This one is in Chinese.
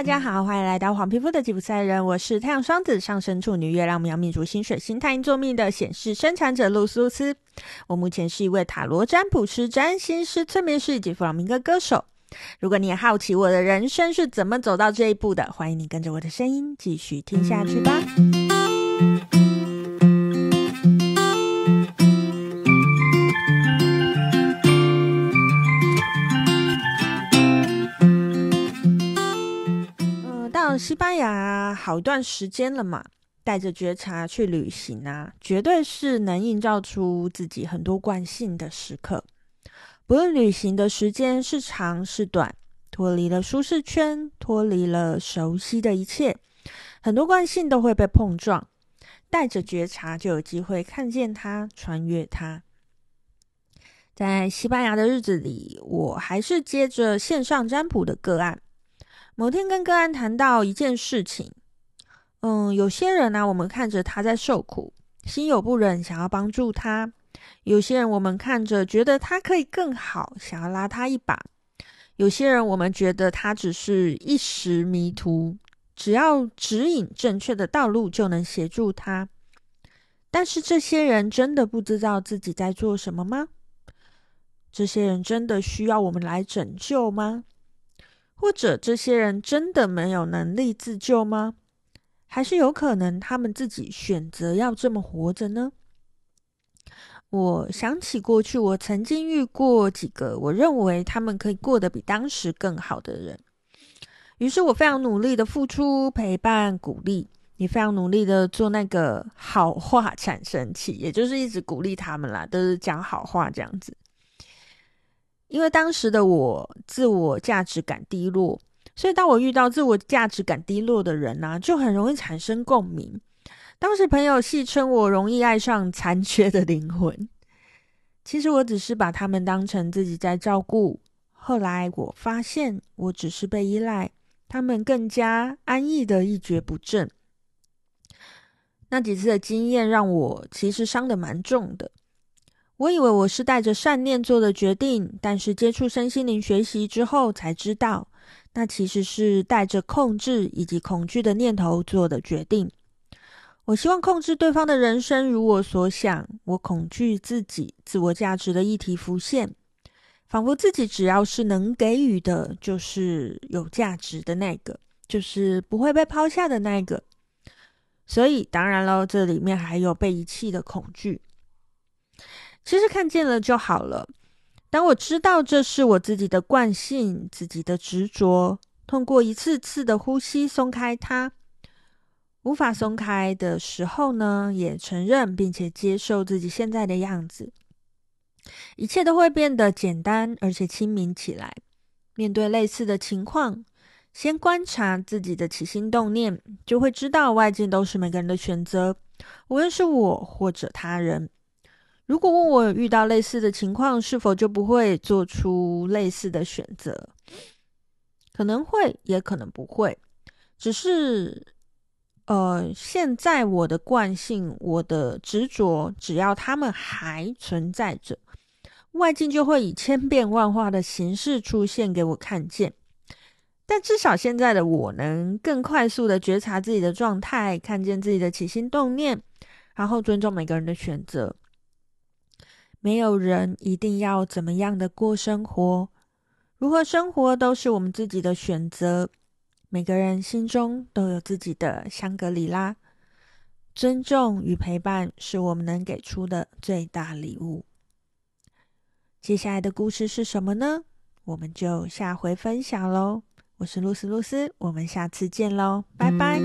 大家好，欢迎来到黄皮肤的吉普赛人，我是太阳双子上升处女月亮苗命主星水星太阴座命的显示生产者露苏斯。我目前是一位塔罗占卜师、占星师、催眠师以及弗朗明哥歌手。如果你也好奇我的人生是怎么走到这一步的，欢迎你跟着我的声音继续听下去吧。好一段时间了嘛，带着觉察去旅行啊，绝对是能映照出自己很多惯性的时刻。不论旅行的时间是长是短，脱离了舒适圈，脱离了熟悉的一切，很多惯性都会被碰撞。带着觉察，就有机会看见它，穿越它。在西班牙的日子里，我还是接着线上占卜的个案。某天跟个案谈到一件事情，嗯，有些人呢、我们看着他在受苦，心有不忍，想要帮助他。有些人我们看着觉得他可以更好，想要拉他一把；有些人我们觉得他只是一时迷途，只要指引正确的道路就能协助他。但是这些人真的不知道自己在做什么吗？这些人真的需要我们来拯救吗？或者这些人真的没有能力自救吗？还是有可能他们自己选择要这么活着呢？我想起过去，我曾经遇过几个我认为他们可以过得比当时更好的人，于是我非常努力的付出、陪伴、鼓励，也非常努力的做那个好话产生器，也就是一直鼓励他们啦，都是讲好话这样子。因为当时的我自我价值感低落，所以当我遇到自我价值感低落的人呢、啊，就很容易产生共鸣。当时朋友戏称我容易爱上残缺的灵魂，其实我只是把他们当成自己在照顾。后来我发现，我只是被依赖，他们更加安逸的一蹶不振。那几次的经验让我其实伤得蛮重的。我以为我是带着善念做的决定，但是接触身心灵学习之后才知道，那其实是带着控制以及恐惧的念头做的决定。我希望控制对方的人生如我所想，我恐惧自己自我价值的议题浮现，仿佛自己只要是能给予的，就是有价值的那个，就是不会被抛下的那个。所以，当然了，这里面还有被遗弃的恐惧。其实看见了就好了。当我知道这是我自己的惯性，自己的执着，通过一次次的呼吸松开它。无法松开的时候呢，也承认并且接受自己现在的样子，一切都会变得简单而且清明起来。面对类似的情况，先观察自己的起心动念，就会知道外境都是每个人的选择，无论是我或者他人。如果问我遇到类似的情况，是否就不会做出类似的选择？可能会，也可能不会，只是。呃，现在我的惯性，我的执着，只要他们还存在着，外境就会以千变万化的形式出现给我看见。但至少现在的我能更快速的觉察自己的状态，看见自己的起心动念，然后尊重每个人的选择。没有人一定要怎么样的过生活，如何生活都是我们自己的选择。每个人心中都有自己的香格里拉，尊重与陪伴是我们能给出的最大礼物。接下来的故事是什么呢？我们就下回分享喽。我是露丝露丝，我们下次见喽，拜拜。